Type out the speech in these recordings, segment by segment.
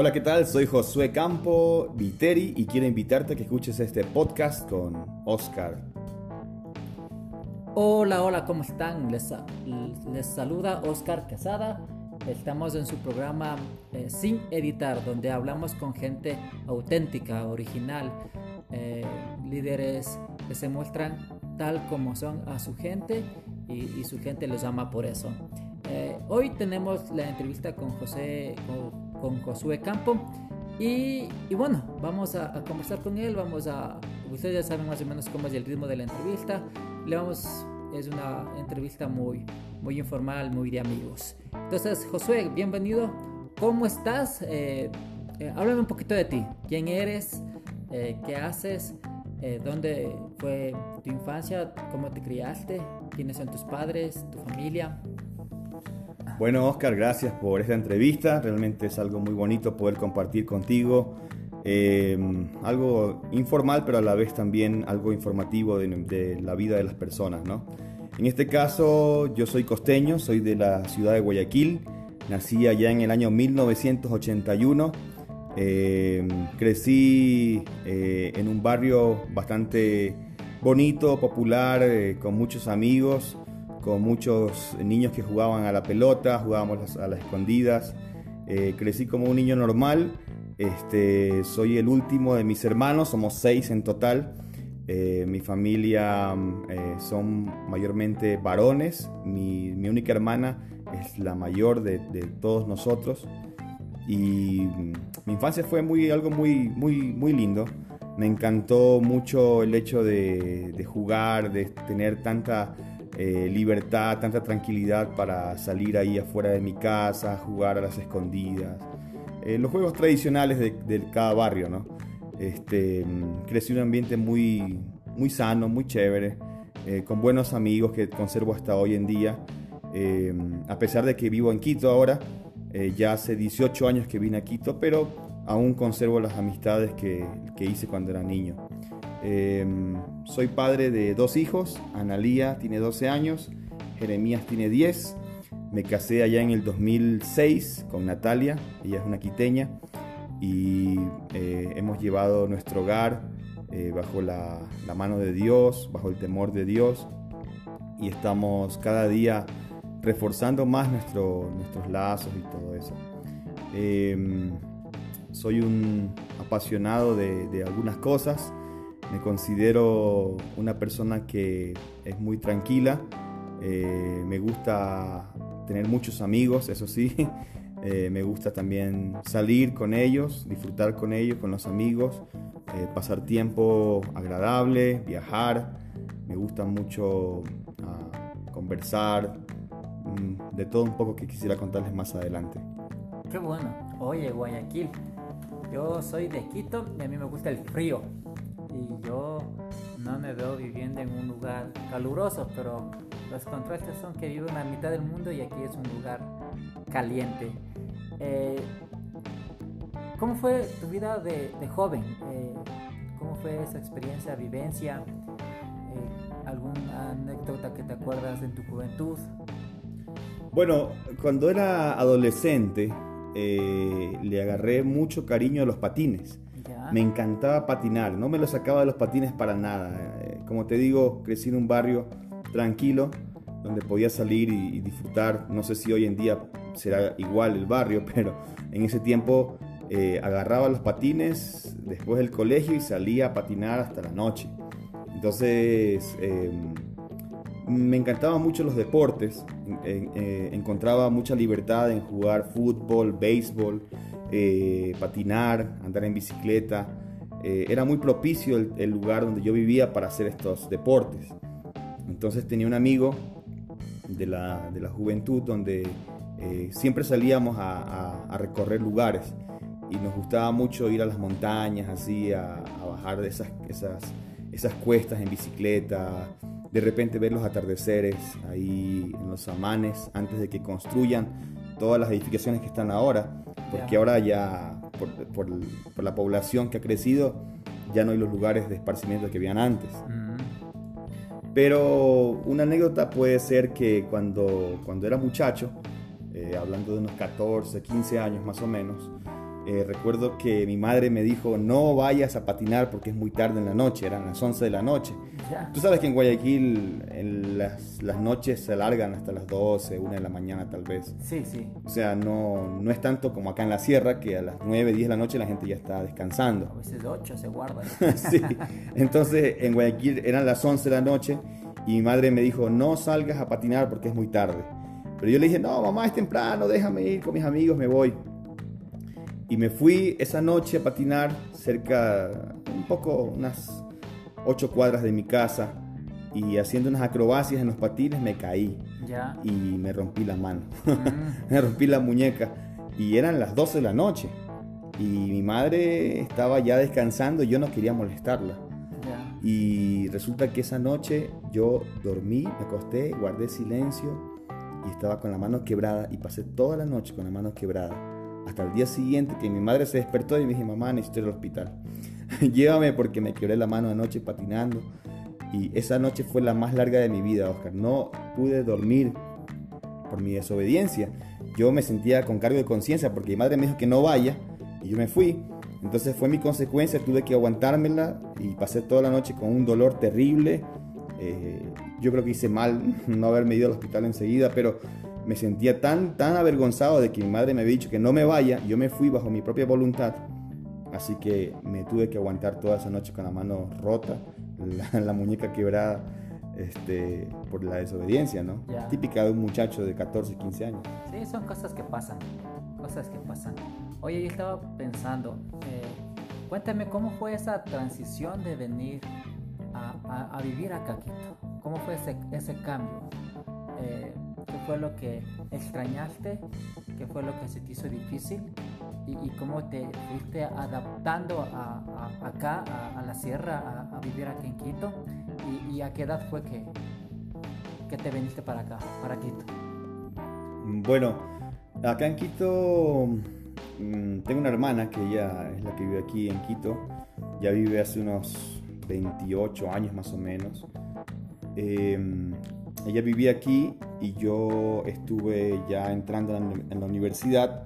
Hola, ¿qué tal? Soy Josué Campo Viteri y quiero invitarte a que escuches este podcast con Oscar. Hola, hola, ¿cómo están? Les, les saluda Oscar Casada. Estamos en su programa eh, Sin Editar, donde hablamos con gente auténtica, original, eh, líderes que se muestran tal como son a su gente y, su gente los ama por eso. Eh, hoy tenemos la entrevista con José, Josué Campo y, bueno, vamos a, conversar con él, vamos a, ustedes ya saben más o menos cómo es el ritmo de la entrevista, le vamos, es una entrevista muy, muy informal, muy de amigos. Entonces, Josué, bienvenido, ¿cómo estás? Eh, eh, háblame un poquito de ti, quién eres, eh, qué haces, dónde fue tu infancia, cómo te criaste, quiénes son tus padres, tu familia. Bueno, Oscar, gracias por esta entrevista. Realmente es algo muy bonito poder compartir contigo. Em, algo informal, pero a la vez también algo informativo de, la vida de las personas, ¿no? En este caso, yo soy costeño, soy de la ciudad de Guayaquil. Nací allá en el año 1981. Em, crecí eh, en un barrio bastante bonito, popular, eh, con muchos amigos con muchos niños que jugaban a la pelota, jugábamos a las escondidas. Eh, crecí como un niño normal. Este, soy el último de mis hermanos, somos seis en total. Eh, mi familia eh, son mayormente varones. Mi, única hermana es la mayor de, todos nosotros. Y mm, mi infancia fue muy, algo muy, muy, muy lindo. Me encantó mucho el hecho de jugar, de tener tanta eh, libertad, tanta tranquilidad para salir ahí afuera de mi casa, jugar a las escondidas. Eh, los juegos tradicionales de, cada barrio, ¿no? Este, mm, crecí en un ambiente muy, muy sano, muy chévere, eh, con buenos amigos que conservo hasta hoy en día. a pesar de que vivo en Quito ahora, ya hace 18 años que vine a Quito, pero aún conservo las amistades que, que hice cuando era niño. Em, soy padre de dos hijos, Analía tiene 12 años, Jeremías tiene 10. Me casé allá en el 2006 con Natalia, ella es una quiteña, y eh, hemos llevado nuestro hogar eh, bajo la, mano de Dios, bajo el temor de Dios, y estamos cada día reforzando más nuestros lazos y todo eso. Em, soy un apasionado de algunas cosas me considero una persona que es muy tranquila. Eh, me gusta tener muchos amigos, eso sí. Eh, me gusta también salir con ellos, disfrutar con ellos, con los amigos, eh, pasar tiempo agradable, viajar. Me gusta mucho ah, conversar, mm, de todo un poco que quisiera contarles más adelante. Qué bueno. Oye, Guayaquil, yo soy de Quito y a mí me gusta el frío y yo no me veo viviendo en un lugar caluroso, pero los contrastes son que vivo en la mitad del mundo y aquí es un lugar caliente. Eh, ¿Cómo fue tu vida de, joven? Eh, ¿Cómo fue esa experiencia, vivencia? Eh, ¿Alguna anécdota que te acuerdas de tu juventud? Bueno, cuando era adolescente le agarré mucho cariño a los patines. Me encantaba patinar, no me lo sacaba de los patines para nada. Eh, como te digo, crecí en un barrio tranquilo, donde podía salir y, disfrutar. No sé si hoy en día será igual el barrio, pero en ese tiempo eh, agarraba los patines después del colegio y salía a patinar hasta la noche. Entonces em, me encantaban mucho los deportes, eh, encontraba mucha libertad en jugar fútbol, béisbol, eh, patinar, andar en bicicleta. Eh, era muy propicio el, lugar donde yo vivía para hacer estos deportes. Entonces tenía un amigo de la, juventud donde eh, siempre salíamos a, recorrer lugares y nos gustaba mucho ir a las montañas, así, a, bajar de esas, esas, esas cuestas en bicicleta, de repente ver los atardeceres ahí en los amanes antes de que construyan todas las edificaciones que están ahora porque ahora ya, por, la población que ha crecido, ya no hay los lugares de esparcimiento que habían antes. Mm. Pero una anécdota puede ser que cuando, cuando era muchacho, eh, hablando de unos 14, 15 años más o menos, eh, recuerdo que mi madre me dijo, no vayas a patinar porque es muy tarde en la noche, eran las 11 de la noche. Tú sabes que en Guayaquil en las, las, noches se alargan hasta las 12, 1 de la mañana tal vez. Sí, sí. O sea, no, no es tanto como acá en la sierra, que a las 9, 10 de la noche la gente ya está descansando. A veces 8 se guarda. sí. Entonces en Guayaquil eran las 11 de la noche y mi madre me dijo, no salgas a patinar porque es muy tarde. Pero yo le dije, no, mamá, es temprano, déjame ir con mis amigos, me voy. Y me fui esa noche a patinar cerca, un poco, unas ocho cuadras de mi casa. Y haciendo unas acrobacias en los patines me caí. Ya. Y me rompí la mano. Mm. me rompí la muñeca. Y eran las 12 de la noche. Y mi madre estaba ya descansando y yo no quería molestarla. Ya. Y resulta que esa noche yo dormí, me acosté, guardé silencio y estaba con la mano quebrada y pasé toda la noche con la mano quebrada hasta el día siguiente que mi madre se despertó y me dije, mamá, necesito ir al hospital. Llévame porque me quebré la mano anoche patinando. Y esa noche fue la más larga de mi vida, Oscar. No pude dormir por mi desobediencia. Yo me sentía con cargo de conciencia porque mi madre me dijo que no vaya y yo me fui. Entonces fue mi consecuencia, tuve que aguantármela y pasé toda la noche con un dolor terrible. Eh, yo creo que hice mal no haberme ido al hospital enseguida, pero me sentía tan, tan avergonzado de que mi madre me había dicho que no me vaya, yo me fui bajo mi propia voluntad, así que me tuve que aguantar toda esa noche con la mano rota, la, muñeca quebrada, este, por la desobediencia, ¿no? Típica de un muchacho de 14, 15 años. Sí, son cosas que pasan, cosas que pasan. Oye, yo estaba pensando, eh, cuéntame cómo fue esa transición de venir a, a, vivir a Caquito, cómo fue ese, ese cambio. Eh, ¿Qué fue lo que extrañaste? ¿Qué fue lo que se te hizo difícil? ¿Y, cómo te fuiste adaptando a, acá, a, la sierra, a, vivir aquí en Quito? ¿Y, a qué edad fue que, que te viniste para acá, para Quito? Bueno, acá en Quito mm, tengo una hermana que ella es la que vive aquí en Quito. Ya vive hace unos 28 años más o menos. Eh, ella vivía aquí y yo estuve ya entrando en la universidad.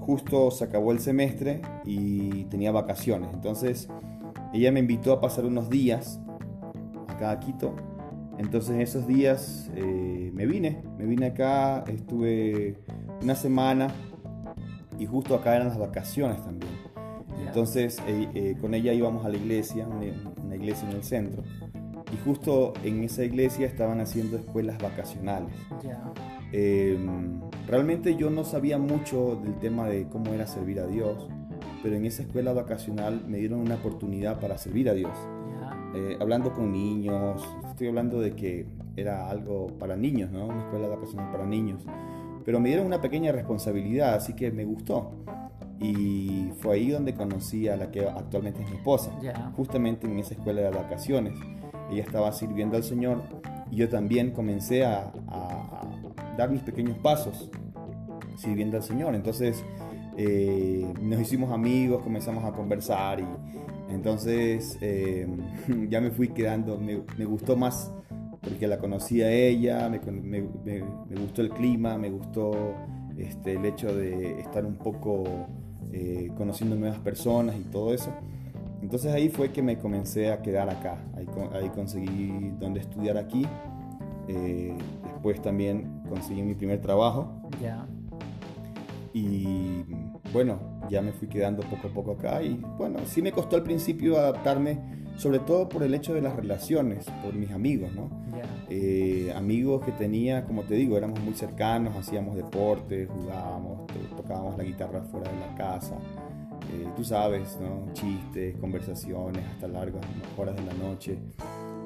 Justo se acabó el semestre y tenía vacaciones. Entonces ella me invitó a pasar unos días acá a Quito. Entonces esos días eh, me vine, me vine acá, estuve una semana y justo acá eran las vacaciones también. Entonces eh, eh, con ella íbamos a la iglesia, una iglesia en el centro y justo en esa iglesia estaban haciendo escuelas vacacionales. Em, realmente yo no sabía mucho del tema de cómo era servir a Dios, pero en esa escuela vacacional me dieron una oportunidad para servir a Dios. Eh, hablando con niños, estoy hablando de que era algo para niños, ¿no? Una escuela vacacional para niños. Pero me dieron una pequeña responsabilidad, así que me gustó. Y fue ahí donde conocí a la que actualmente es mi esposa, justamente en esa escuela de vacaciones ella estaba sirviendo al Señor y yo también comencé a, dar mis pequeños pasos sirviendo al Señor. Entonces eh, nos hicimos amigos, comenzamos a conversar y entonces eh, ya me fui quedando, me, gustó más porque la conocí a ella, me, gustó el clima, me gustó este, el hecho de estar un poco eh, conociendo nuevas personas y todo eso. Entonces ahí fue que me comencé a quedar acá, ahí, conseguí donde estudiar aquí, eh, después también conseguí mi primer trabajo. Ya. Y bueno, ya me fui quedando poco a poco acá y bueno, sí me costó al principio adaptarme, sobre todo por el hecho de las relaciones, por mis amigos, ¿no? Eh, amigos que tenía, como te digo, éramos muy cercanos, hacíamos deporte, jugábamos, tocábamos la guitarra fuera de la casa. Eh, tú sabes, ¿no? chistes, conversaciones hasta largas horas de la noche,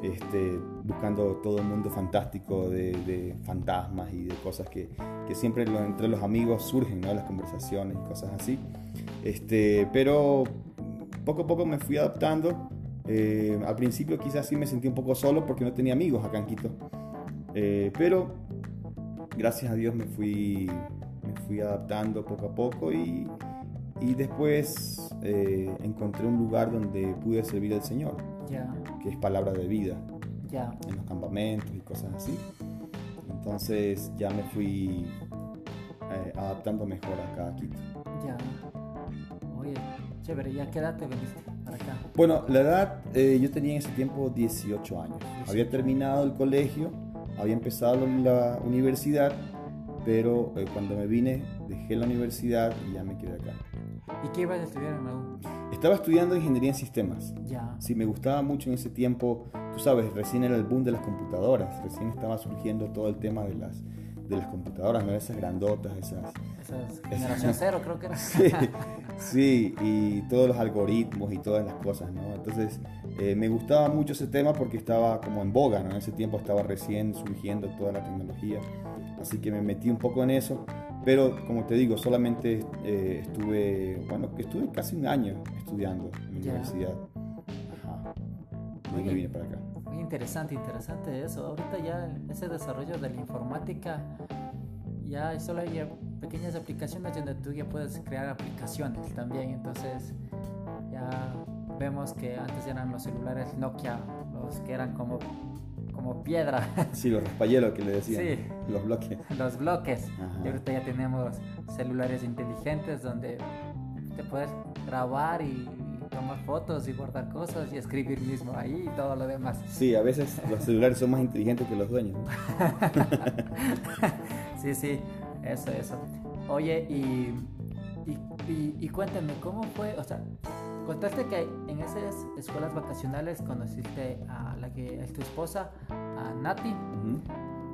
este, buscando todo el mundo fantástico de, fantasmas y de cosas que, que siempre entre los amigos surgen, ¿no? las conversaciones y cosas así. Este, pero poco a poco me fui adaptando. Eh, al principio quizás sí me sentí un poco solo porque no tenía amigos acá en Quito. Eh, pero gracias a Dios me fui, me fui adaptando poco a poco y, y después eh, encontré un lugar donde pude servir al Señor, que es palabra de vida, en los campamentos y cosas así. Entonces ya me fui eh, adaptando mejor acá a Quito. Ya. Oye, chévere, ¿y a qué edad te viniste para acá? Bueno, la edad, eh, yo tenía en ese tiempo 18 años. Había terminado el colegio, había empezado la universidad, pero eh, cuando me vine dejé la universidad y ya me quedé acá. ¿Y qué ibas a estudiar en la U? Estaba estudiando ingeniería en sistemas. Ya. Sí, me gustaba mucho en ese tiempo. Tú sabes, recién era el boom de las computadoras. Recién estaba surgiendo todo el tema de las, de las computadoras, ¿no? Esas grandotas, esas... Esas generación cero creo que era. Sí, sí, y todos los algoritmos y todas las cosas, ¿no? Entonces, eh, me gustaba mucho ese tema porque estaba como en boga, ¿no? En ese tiempo estaba recién surgiendo toda la tecnología. Así que me metí un poco en eso. Pero como te digo, solamente eh, estuve, bueno, que estuve casi un año estudiando en la Ya. universidad. Ajá. Y vine para acá. Muy interesante, interesante eso. Ahorita ya ese desarrollo de la informática, ya solo hay pequeñas aplicaciones donde tú ya puedes crear aplicaciones también. Entonces ya vemos que antes eran los celulares Nokia, los que eran como, como piedra, Sí, los raspayelos que le decían. Sí. Los bloques. los bloques. Ajá. Y ahorita ya tenemos celulares inteligentes donde te puedes grabar y tomar fotos y guardar cosas y escribir mismo ahí y todo lo demás. Sí, a veces los celulares son más inteligentes que los dueños. Sí, sí, eso, eso. Oye, y, y, y- y cuéntame, ¿cómo fue? O sea, contaste que en esas escuelas vacacionales conociste a la que es tu esposa, a Nati.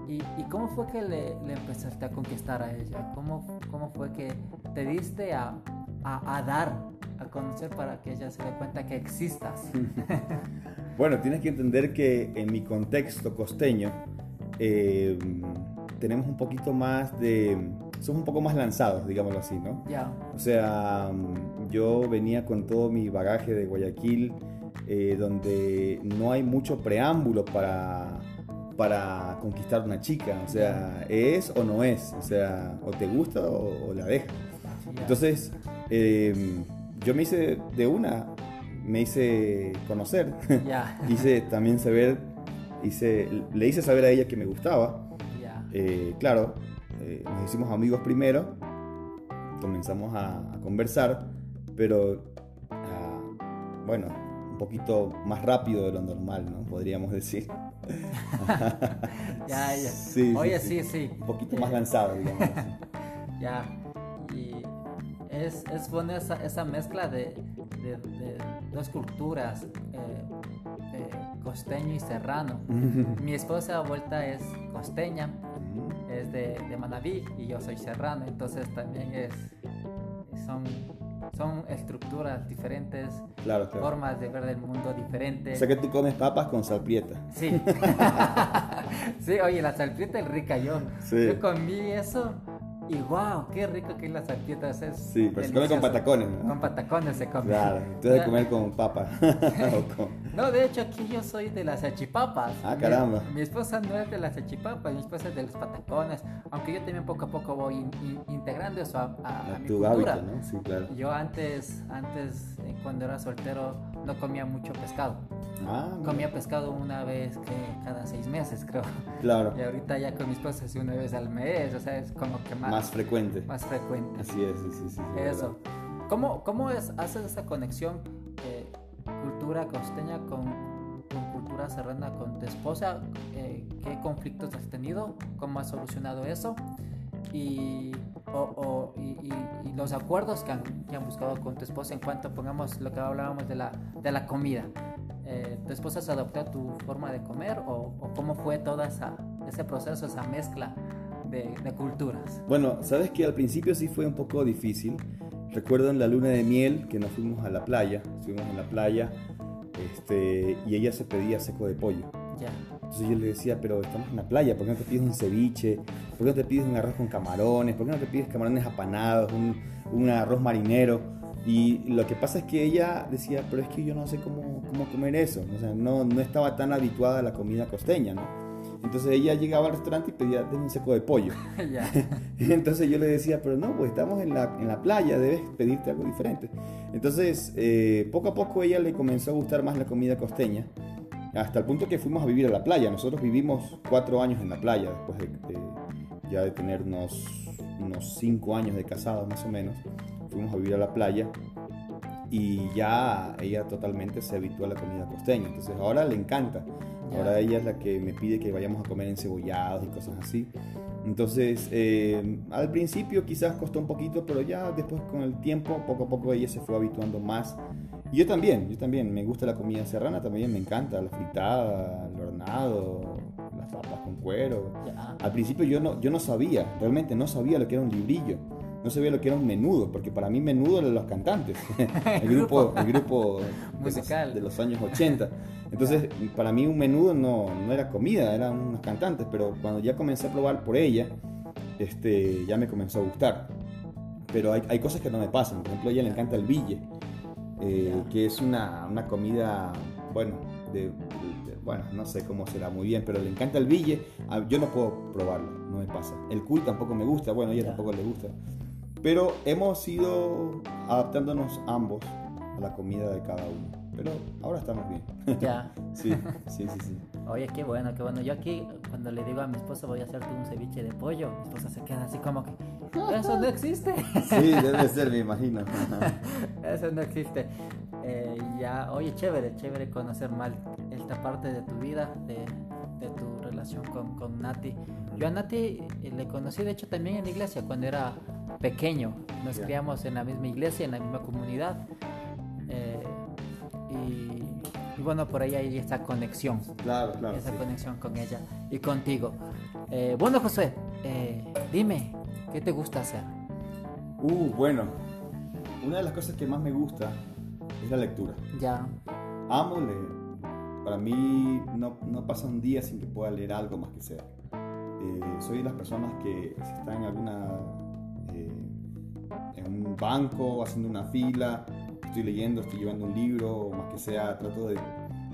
¿Y, y cómo fue que le, le empezaste a conquistar a ella? ¿Cómo, cómo fue que te diste a, a, a dar, a conocer para que ella se dé cuenta que existas? Bueno, tienes que entender que en mi contexto costeño eh, tenemos un poquito más de... Somos un poco más lanzados, digámoslo así, ¿no? ya, O sea, yo venía con todo mi bagaje de Guayaquil, eh, donde no hay mucho preámbulo para, para conquistar una chica. O sea, es o no es. O sea, o te gusta o, o la dejas. ya. Entonces, eh, yo me hice de una, me hice conocer, ya, hice también saber, hice, le hice saber a ella que me gustaba. ya. Eh, claro, eh, nos hicimos amigos primero, comenzamos a, a conversar, pero ah, bueno, un poquito más rápido de lo normal, ¿no? Podríamos decir. Ya, ya. Sí, sí, Oye, sí. sí, sí. Un poquito más lanzado, digamos. Ya. Y es, es buena esa, esa mezcla de, de- de dos culturas, eh, eh, costeño y serrano. Mi esposa vuelta es costeña, es de, de Manabí y yo soy serrano, entonces también es, son, son estructuras diferentes, Claro, claro. formas de ver el mundo O diferentes. sea que tú comes papas con salprieta. Sí. sí, oye, la salprieta es rica yo. Sí. Yo comí eso y wow, qué rico que es la salprieta. Es Sí, pero se come con patacones, ¿no? Con patacones se come. Claro, tú debes comer con papa. O con- No, de hecho aquí yo soy de las salchipapas. Ah, Mi- caramba. Mi, esposa no es de las salchipapas, mi esposa es de los patacones. Aunque yo también poco a poco voy in- in- integrando eso a, a- a mi tu cultura. hábito, ¿no? Sí, claro. Yo antes, antes eh, cuando era soltero, no comía mucho pescado. Ah, Comía pescado una vez que cada seis meses, creo. claro. Y ahorita ya con mis esposa es una vez al mes, o sea, es como que más, Más frecuente. más frecuente. Así es, sí, sí, sí. sí, Eso. ¿Cómo, cómo es, haces esa conexión eh, cultura costeña con, con cultura serrana con tu esposa? Eh, ¿Qué conflictos has tenido? ¿Cómo has solucionado eso? Y, o- o- y- los acuerdos que han, que han buscado con tu esposa en cuanto, pongamos lo que hablábamos de la, de la comida. Eh, ¿Tu esposa se adoptó a tu forma de comer o, o cómo fue todo esa, ese proceso, esa mezcla de culturas? Bueno, sabes que al principio sí fue un poco difícil. Recuerdo en la luna de miel que nos fuimos a la playa, estuvimos en la playa este, y ella se pedía seco de pollo. Ya. Entonces yo le decía, pero estamos en la playa, ¿por qué no te pides un ceviche? ¿Por qué no te pides un arroz con camarones? ¿Por qué no te pides camarones apanados, un, un arroz marinero? Y lo que pasa es que ella decía, pero es que yo no sé cómo, cómo comer eso. O sea, no, no estaba tan habituada a la comida costeña, ¿no? Entonces ella llegaba al restaurante y pedía "Deme un seco de pollo. Entonces yo le decía, pero no, pues estamos en la, en la playa, debes pedirte algo diferente. Entonces, eh, poco a poco ella le comenzó a gustar más la comida costeña, hasta el punto que fuimos a vivir a la playa. Nosotros vivimos cuatro años en la playa, después de, de- ya de tener unos, unos cinco años de casados más o menos. Fuimos a vivir a la playa y ya ella totalmente se habituó a la comida costeña. Entonces ahora le encanta. Ahora ella es la que me pide que vayamos a comer encebollados y cosas así. Entonces, eh, al principio quizás costó un poquito, pero ya después con el tiempo, poco a poco ella se fue habituando más. Y yo también, yo también, me gusta la comida serrana, también me encanta, la fritada, el hornado, las papas con cuero. Al principio yo no, yo no sabía, realmente no sabía lo que era un librillo no sabía lo que era un menudo, porque para mí menudo eran los cantantes, el grupo, el grupo musical de los, años 80. Entonces, para mí un menudo no, no, era comida, eran unos cantantes, pero cuando ya comencé a probar por ella, este, ya me comenzó a gustar. Pero hay, hay cosas que no me pasan, por ejemplo, a ella le encanta el bille, eh, que es una, una, comida, bueno, de, bueno, no sé cómo será muy bien, pero le encanta el bille, ah, yo no puedo probarlo, no me pasa. El cuy tampoco me gusta, bueno, a ella tampoco le gusta. Pero hemos ido adaptándonos ambos a la comida de cada uno. Pero ahora estamos bien. Ya. sí, sí, sí, sí. Oye, qué bueno, qué bueno. Yo aquí, cuando le digo a mi esposa voy a hacerte un ceviche de pollo, mi esposa se queda así como que, eso no existe. sí, debe ser, me imagino. eso no existe. Eh, ya, oye, chévere, chévere conocer mal esta parte de tu vida, de, de tu relación con, con Nati. Yo a Nati eh, le conocí, de hecho, también en la iglesia, cuando era pequeño. Nos criamos en la misma iglesia, en la misma comunidad. Eh, y, bueno, por ahí hay esa conexión. Claro, claro. Esa conexión con ella y contigo. Eh, bueno, José, eh, dime, ¿qué te gusta hacer? Uh, bueno, una de las cosas que más me gusta es la lectura. Ya. Amo leer. Para mí no, no pasa un día sin que pueda leer algo más que sea. soy de las personas que si están en alguna en un banco, haciendo una fila, estoy leyendo, estoy llevando un libro, más que sea, trato de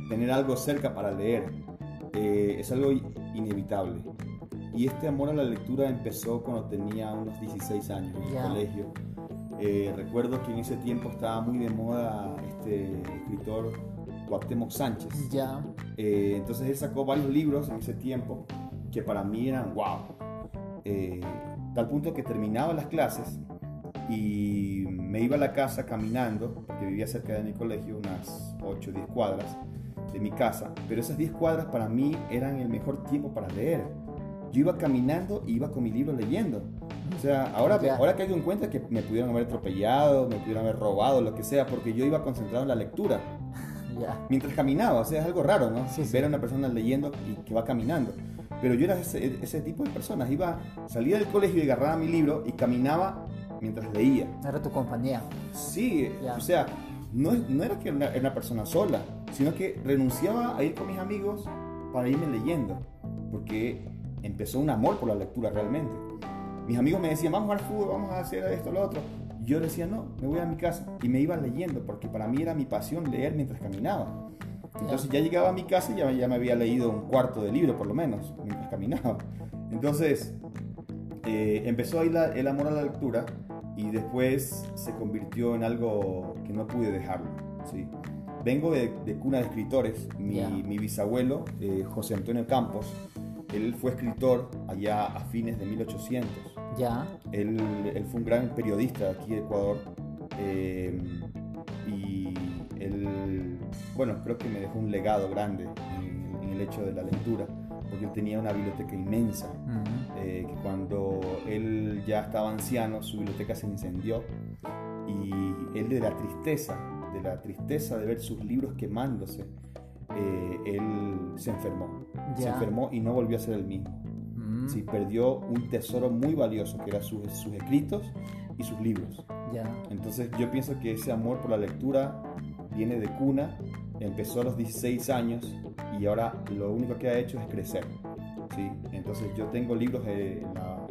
tener algo cerca para leer. Eh, es algo inevitable. Y este amor a la lectura empezó cuando tenía unos 16 años en el colegio. Eh, recuerdo que en ese tiempo estaba muy de moda este escritor Cuauhtémoc Sánchez. Ya. Eh, entonces él sacó varios libros en ese tiempo que para mí eran wow. tal punto que terminaba las clases y me iba a la casa caminando, porque vivía cerca de mi colegio, unas 8 o 10 cuadras de mi casa, pero esas 10 cuadras para mí eran el mejor tiempo para leer. Yo iba caminando y iba con mi libro leyendo. O sea, ahora, ahora caigo en cuenta que me pudieron haber atropellado, me pudieron haber robado, lo que sea, porque yo iba concentrado en la lectura. Mientras caminaba, o sea, es algo raro, ¿no? Ver a una persona leyendo y que va caminando. Pero yo era ese, ese tipo de personas. Iba, salía del colegio y agarraba mi libro y caminaba mientras leía. Era tu compañía. Sí, o sea, no, no era que era una, persona sola, sino que renunciaba a ir con mis amigos para irme leyendo, porque empezó un amor por la lectura realmente. Mis amigos me decían, vamos al fútbol, vamos a hacer esto, lo otro. Yo decía, no, me voy a mi casa. Y me iba leyendo, porque para mí era mi pasión leer mientras caminaba. Entonces ya llegaba a mi casa y ya, ya me había leído un cuarto de libro, por lo menos, mientras caminaba. Entonces, eh, empezó ahí el amor a la lectura y después se convirtió en algo que no pude dejarlo. ¿sí? Vengo de, cuna de escritores. Mi, mi bisabuelo, eh, José Antonio Campos, él fue escritor allá a fines de 1800. Ya. Él, él fue un gran periodista aquí de Ecuador. Eh, y él, bueno, creo que me dejó un legado grande en, en el hecho de la lectura porque él tenía una biblioteca inmensa, eh, que cuando él ya estaba anciano, su biblioteca se incendió y él de la tristeza, de la tristeza de ver sus libros quemándose, eh, él se enfermó. Se enfermó y no volvió a ser el mismo. Mm. Sí, perdió un tesoro muy valioso que eran sus, sus escritos y sus libros. Entonces yo pienso que ese amor por la lectura viene de cuna, empezó a los 16 años y ahora lo único que ha hecho es crecer. ¿sí? Entonces yo tengo libros en la,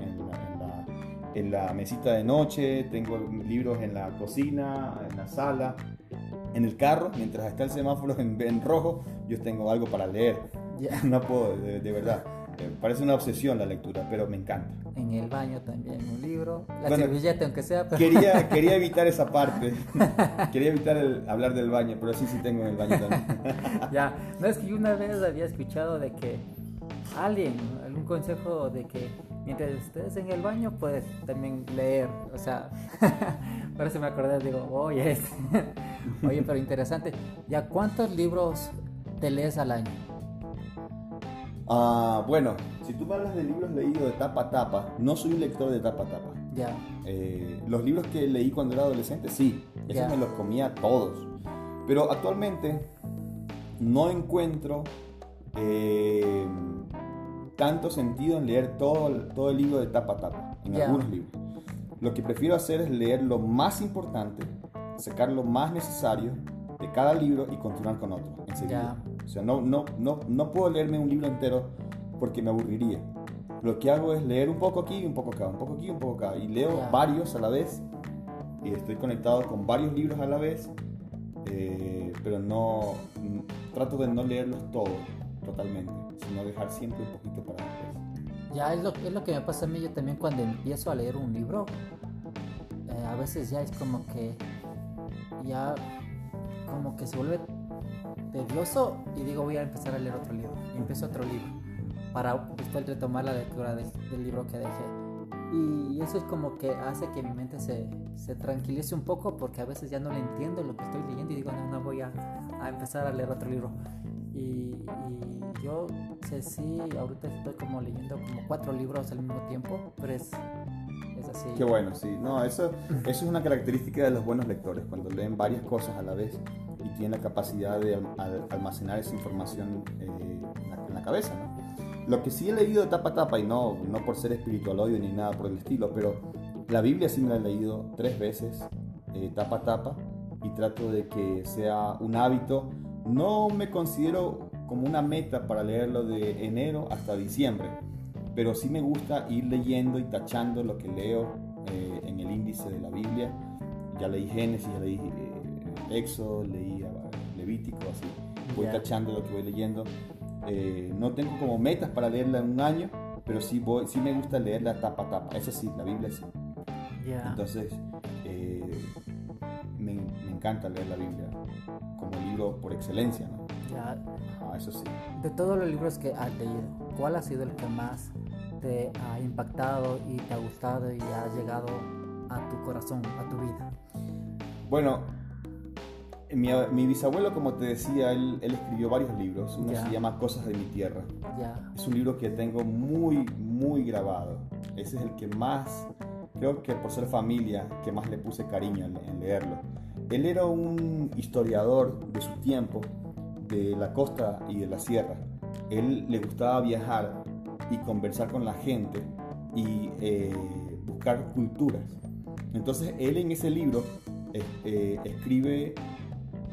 en, la, mesita de noche, tengo libros en la cocina, en la sala, en el carro, mientras está el semáforo en, rojo, yo tengo algo para leer. No puedo, de verdad. Eh, parece una obsesión la lectura, pero me encanta. En el baño también, un libro, la servilleta aunque sea. Quería, quería evitar esa parte, quería evitar el, hablar del baño, pero sí, sí tengo en el baño también. ya, no es que una vez había escuchado de que alguien, algún consejo de que mientras estés en el baño puedes también leer, o sea, por eso me acordé, digo, oye, Oye, pero interesante. ¿Ya cuántos libros te lees al año? Ah, bueno, si tú me hablas de libros leídos de tapa a tapa, no soy un lector de tapa a tapa. Ya. Eh, los libros que leí cuando era adolescente, sí, esos me los comía todos. Pero actualmente no encuentro eh, tanto sentido en leer todo, todo el libro de tapa a tapa, en algunos libros. Lo que prefiero hacer es leer lo más importante, sacar lo más necesario de cada libro y continuar con otro enseguida. O sea, no, no, no, no puedo leerme un libro entero porque me aburriría. Lo que hago es leer un poco aquí y un poco acá, un poco aquí y un poco acá. Y leo varios a la vez y estoy conectado con varios libros a la vez, eh, pero no trato de no leerlos todos totalmente, sino dejar siempre un poquito para después. Ya es lo, es lo que me pasa a mí, yo también cuando empiezo a leer un libro, eh, a veces ya es como que ya como que se vuelve tedioso y digo voy a empezar a leer otro libro empiezo otro libro para después retomar la lectura del libro que dejé y eso es como que hace que mi mente se, se, tranquilice un poco porque a veces ya no le entiendo lo que estoy leyendo y digo no, no voy a, a empezar a leer otro libro y, yo sé sí ahorita estoy como leyendo como cuatro libros al mismo tiempo pero es es así. Qué bueno, sí. No, eso, eso es una característica de los buenos lectores, cuando leen varias cosas a la vez y tienen la capacidad de almacenar esa información eh, en, la, cabeza, ¿no? Lo que sí he leído de tapa a tapa, y no, no por ser espiritualoide ni nada por el estilo, pero la Biblia sí me la he leído tres veces, eh, tapa a tapa, y trato de que sea un hábito. No me considero como una meta para leerlo de enero hasta diciembre pero sí me gusta ir leyendo y tachando lo que leo eh, en el índice de la Biblia. Ya leí Génesis, ya leí eh, Éxodo, leí Levítico, así. Voy tachando lo que voy leyendo. Eh, no tengo como metas para leerla en un año, pero sí, voy, sí me gusta leerla tapa a tapa. Eso sí, la Biblia sí. Entonces, me, me, encanta leer la Biblia como libro por excelencia. ¿no? Ah, eso sí. De todos los libros que has leído, ¿cuál ha sido el que más te ha impactado y te ha gustado y ha llegado a tu corazón, a tu vida? Bueno, mi, bisabuelo, como te decía, él, escribió varios libros. Uno se llama Cosas de mi tierra. Es un libro que tengo muy, muy grabado. Ese es el que más, creo que por ser familia, que más le puse cariño en leerlo. Él era un historiador de su tiempo, de la costa y de la sierra. Él le gustaba viajar y conversar con la gente y eh, buscar culturas. Entonces él en ese libro eh, escribe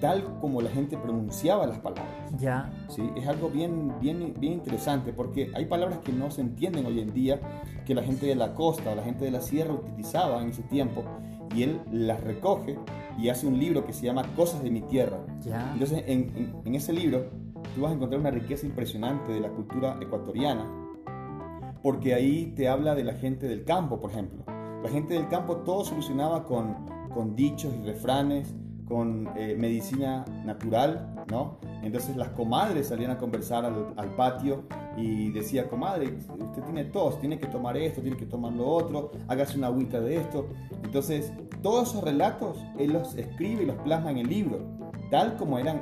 tal como la gente pronunciaba las palabras. Ya. ¿sí? Es algo bien, bien, bien interesante porque hay palabras que no se entienden hoy en día, que la gente de la costa o la gente de la sierra utilizaba en ese tiempo, y él las recoge y hace un libro que se llama Cosas de mi tierra. Ya. Entonces, en, en ese libro tú vas a encontrar una riqueza impresionante de la cultura ecuatoriana, porque ahí te habla de la gente del campo, por ejemplo. La gente del campo todo solucionaba con, con dichos y refranes, con eh, medicina natural, ¿no? Entonces las comadres salían a conversar al, al, patio y decía, comadre, usted tiene tos, tiene que tomar esto, tiene que tomar lo otro, hágase una agüita de esto. Entonces, todos esos relatos él los escribe y los plasma en el libro, tal como eran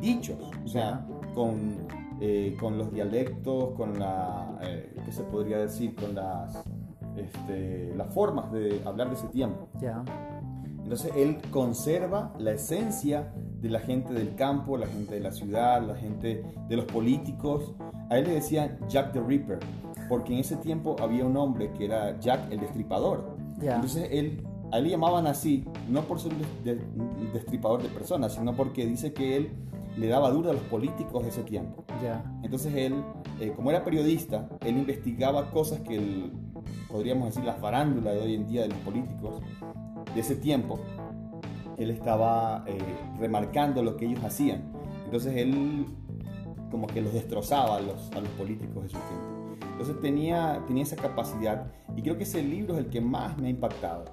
dichos, o sea, con, eh, con los dialectos, con la, eh, ¿qué se podría decir? Con las, este, las formas de hablar de ese tiempo. Ya. Entonces él conserva la esencia de la gente del campo, la gente de la ciudad, la gente de los políticos. A él le decían Jack the Ripper, porque en ese tiempo había un hombre que era Jack el Destripador. Entonces él, a él le llamaban así, no por ser un destripador de personas, sino porque dice que él le daba duro a los políticos de ese tiempo. Entonces él, eh, como era periodista, él investigaba cosas que podríamos decir la farándula de hoy en día de los políticos de ese tiempo, él estaba eh, remarcando lo que ellos hacían. Entonces él como que los destrozaba a los, a los políticos de su tiempo. Entonces tenía, tenía esa capacidad y creo que ese libro es el que más me ha impactado.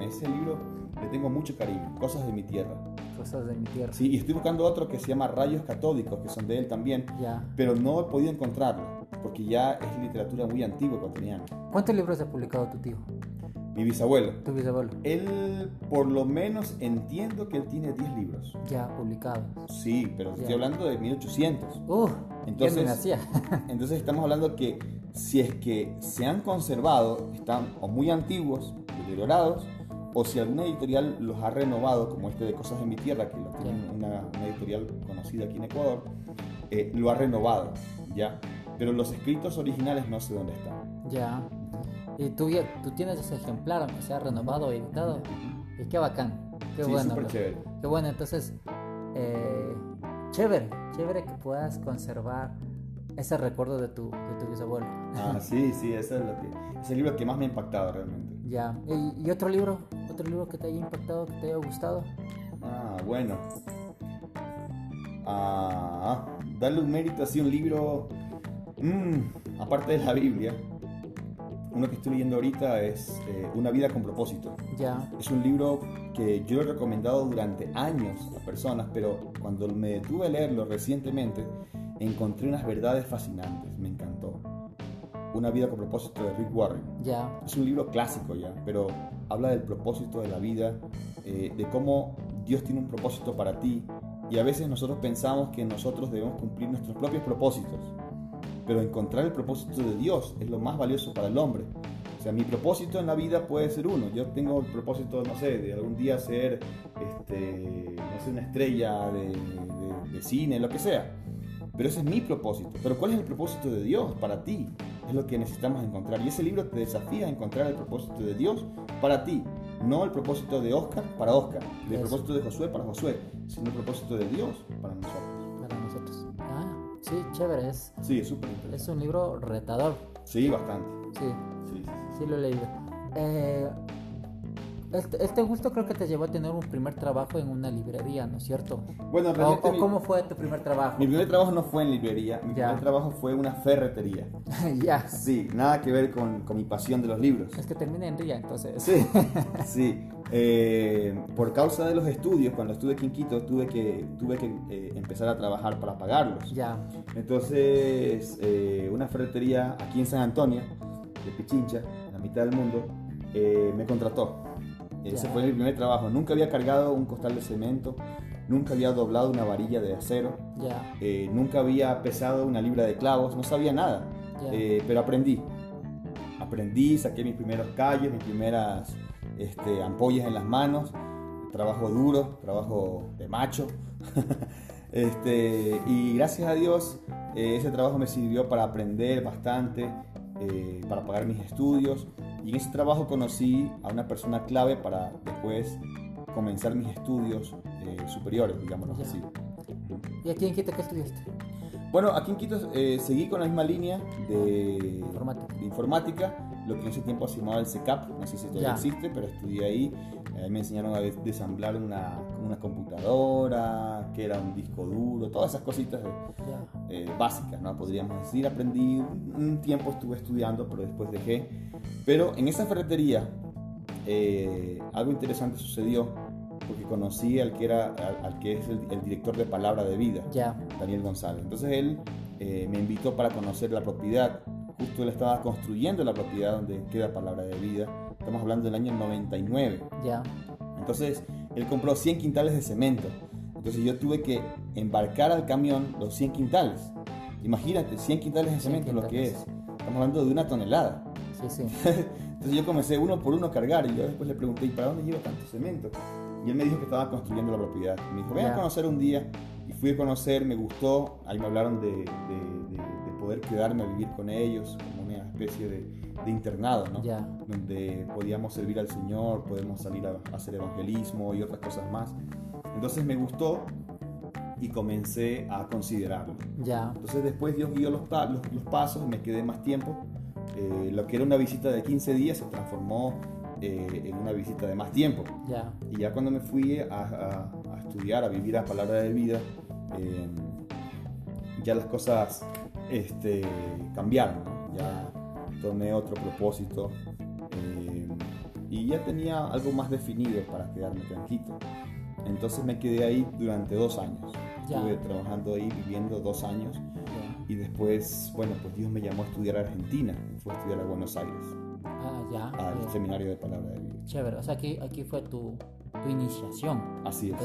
ese libro le tengo mucho cariño, Cosas de mi tierra. Cosas de mi tierra. Sí, y estoy buscando otro que se llama Rayos Catódicos, que son de él también, ya. pero no he podido encontrarlo, porque ya es literatura muy antigua ecuatoriana. ¿Cuántos libros ha publicado tu tío? Mi bisabuelo. Tu bisabuelo. Él, por lo menos, entiendo que él tiene 10 libros. Ya publicados. Sí, pero Ya. estoy hablando de 1800. Uh, Entonces- ¿quién me nacía? Entonces estamos hablando que si es que se han conservado, están o muy antiguos, deteriorados, o si alguna editorial los ha renovado, como este de Cosas de mi Tierra, que lo tiene una, una editorial conocida aquí en Ecuador, eh, lo ha renovado, ¿ya? Pero los escritos originales no sé dónde están. ya. Y tú, tú tienes ese ejemplar, aunque sea renovado o editado. Y qué bacán. Qué sí, bueno. chévere. Qué bueno, entonces, eh, chévere, chévere que puedas conservar ese recuerdo de tu, de tu bisabuelo. Ah, sí, sí, ese es, lo que, es el libro que más me ha impactado realmente. Ya. ¿Y, y otro libro? ¿Otro libro que te haya impactado, que te haya gustado? Ah, bueno. Ah, darle un mérito así un libro, mm, aparte de la Biblia, uno que estoy leyendo ahorita es eh, Una vida con propósito. Ya. Es un libro que yo he recomendado durante años a personas, pero cuando me detuve a leerlo recientemente, encontré unas verdades fascinantes, me encantó. Una vida con propósito de Rick Warren. Ya. Es un libro clásico ya, pero habla del propósito de la vida, eh, de cómo Dios tiene un propósito para ti y a veces nosotros pensamos que nosotros debemos cumplir nuestros propios propósitos, pero encontrar el propósito de Dios es lo más valioso para el hombre. O sea, mi propósito en la vida puede ser uno. Yo tengo el propósito, no sé, de algún día ser, este, no sé, una estrella de, de- de cine, lo que sea. Pero ese es mi propósito. Pero ¿cuál es el propósito de Dios para ti? Es lo que necesitamos encontrar. Y ese libro te desafía a encontrar el propósito de Dios para ti. No el propósito de Oscar para Oscar. El propósito de Josué para Josué. Sino el propósito de Dios. Para nosotros. Sí, chévere. Es, Sí, es súper es un libro retador. Sí, bastante. Sí, Sí, sí, sí. sí lo he leído. Eh, este, este gusto creo que te llevó a tener un primer trabajo en una librería, ¿no es cierto? Bueno, en ¿O, o mi, cómo fue tu primer trabajo? mi primer trabajo no fue en librería. Mi Ya. primer trabajo fue en una ferretería. ya. Sí, nada que ver con, con mi pasión de los libros. Es que termina en ría, entonces. Sí, sí. Eh, por causa de los estudios, cuando estuve aquí en Quito, tuve que, tuve que eh, empezar a trabajar para pagarlos. Ya. Entonces, eh, una ferretería aquí en San Antonio, de Pichincha, en la mitad del mundo, me contrató. Ese Ya. fue mi primer trabajo. Nunca había cargado un costal de cemento, nunca había doblado una varilla de acero, eh, nunca había pesado una libra de clavos, no sabía nada. Eh, pero aprendí. Aprendí, saqué mis primeros callos, mis primeras este, ampollas en las manos. Trabajo duro, trabajo de macho. este, y gracias a Dios, eh, ese trabajo me sirvió para aprender bastante, eh, para pagar mis estudios. Y en ese trabajo conocí a una persona clave para después comenzar mis estudios eh, superiores, digámoslo así. ¿Y aquí en Quito qué estudiaste? Bueno, aquí en Quito seguí con la misma línea de Informática. de informática, lo que en ese tiempo se llamaba el CECAP, no sé si todavía Ya. existe, pero estudié ahí. Ahí me enseñaron a des- desamblar una, una computadora, que era un disco duro, todas esas cositas eh, básicas, ¿no? Podríamos decir, aprendí, un tiempo estuve estudiando, pero después dejé. Pero en esa ferretería eh, algo interesante sucedió, porque conocí al que, era, al, al que es el, el director de Palabra de Vida. Ya. Daniel González. Entonces él eh, me invitó para conocer la propiedad. Justo él estaba construyendo la propiedad donde queda Palabra de Vida. Estamos hablando del año 99. Ya. Entonces él compró 100 quintales de cemento. Entonces yo tuve que embarcar al camión los 100 quintales. Imagínate, 100 quintales de 100 cemento lo que es. Estamos hablando de una tonelada. Sí, sí. Entonces yo comencé uno por uno a cargar y yo después le pregunté, ¿y para dónde llevo tanto cemento? Y él me dijo que estaba construyendo la propiedad. Me dijo, ven Ya. a conocer un día. Y fui a conocer, me gustó. Ahí me hablaron de, de- de- de poder quedarme a vivir con ellos, como una especie de, de internado, ¿no? Ya. Donde podíamos servir al Señor, podemos salir a, a hacer evangelismo y otras cosas más. Entonces me gustó y comencé a considerarlo. Ya. Entonces después Dios guió los, los, los pasos y me quedé más tiempo. Eh, lo que era una visita de 15 días se transformó eh, en una visita de más tiempo. Ya. Y ya cuando me fui a, a- a estudiar, a vivir a palabra de vida, eh, ya las cosas este, cambiaron. Ya tomé otro propósito eh, y ya tenía algo más definido para quedarme tranquilo. Entonces me quedé ahí durante dos años. Ya. Estuve trabajando ahí, viviendo dos años. Ya. Y después, bueno, pues Dios me llamó a estudiar a Argentina, fue a estudiar a Buenos Aires, Ah, ya. al eh, seminario de palabra de vida. Chévere. O sea, aquí, aquí fue tu, tu iniciación. Así es.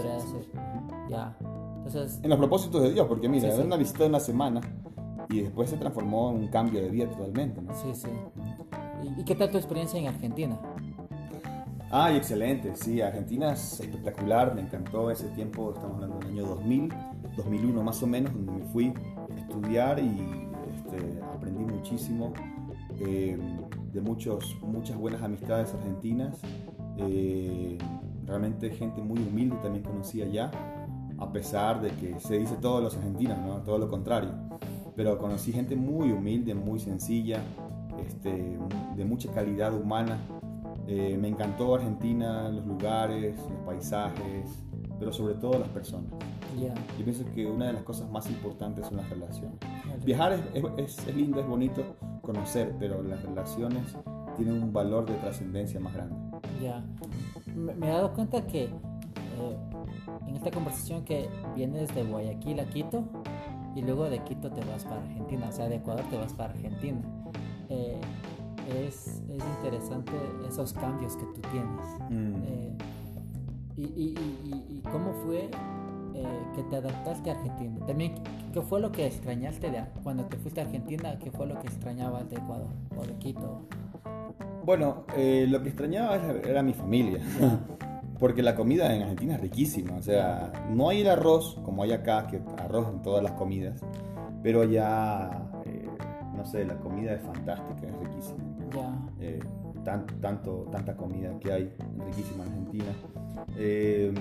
Ya. Entonces, En los propósitos de Dios, porque mira, Sí, sí. una visita de una semana y después se transformó en un cambio de vida totalmente, ¿no? sí, sí. ¿Y, qué tal tu experiencia en Argentina? Ay, excelente, sí, Argentina es espectacular, me encantó ese tiempo, estamos hablando del año 2000, 2001 más o menos, donde me fui a estudiar y este, aprendí muchísimo eh, de muchos, muchas buenas amistades argentinas, eh, realmente gente muy humilde también conocí allá, a pesar de que se dice todos los argentinos, ¿no? todo lo contrario, pero conocí gente muy humilde, muy sencilla, este, de mucha calidad humana. Eh, me encantó Argentina, los lugares, los paisajes, pero sobre todo las personas. Ya. Yo pienso que una de las cosas más importantes son las relaciones. Vale. Viajar es, es- es- lindo, es bonito conocer, pero las relaciones tienen un valor de trascendencia más grande. Ya. Me, me he dado cuenta que eh, en esta conversación que vienes de Guayaquil a Quito y luego de Quito te vas para Argentina, o sea, de Ecuador te vas para Argentina. Eh, es, es interesante esos cambios que tú tienes. Mm. Eh, y, y- y- y- y cómo fue eh, que te adaptaste a Argentina? También, ¿qué fue lo que extrañaste de, cuando te fuiste a Argentina? ¿Qué fue lo que extrañabas de Ecuador o de Quito? Bueno, eh, lo que extrañaba era, era mi familia, porque la comida en Argentina es riquísima, o sea, no hay el arroz como hay acá, que arroz en todas las comidas, pero ya, eh, no sé, la comida es fantástica, es riquísima. Ya. Eh, tan- tanto, tanta comida que hay riquísima en Argentina. Eh,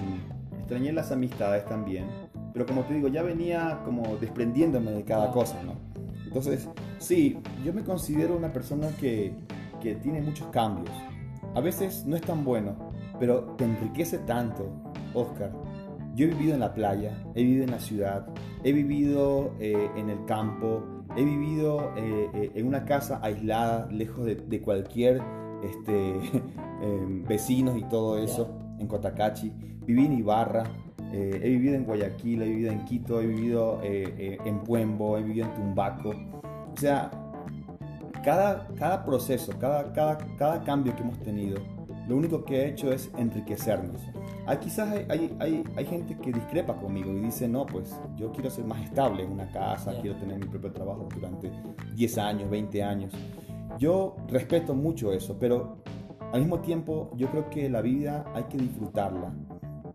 extrañé las amistades también, pero como te digo, ya venía como desprendiéndome de cada cosa, ¿no? Entonces, sí, yo me considero una persona que, que tiene muchos cambios. A veces no es tan bueno, pero te enriquece tanto, Oscar. Yo he vivido en la playa, he vivido en la ciudad, he vivido eh, en el campo, he vivido eh, eh, en una casa aislada, lejos de, cualquier este, em, vecinos y todo eso, en Cotacachi. Viví en Ibarra, he vivido en Guayaquil, he vivido en Quito, he vivido en Puembo, he vivido en Tumbaco. O sea, cada, proceso, cada cambio que hemos tenido, lo único que ha hecho es enriquecernos. Hay, quizás hay, hay, hay, hay gente que discrepa conmigo y dice, no, pues yo quiero ser más estable en una casa, quiero tener mi propio trabajo durante 10 años, 20 años. Yo respeto mucho eso, pero al mismo tiempo yo creo que la vida hay que disfrutarla.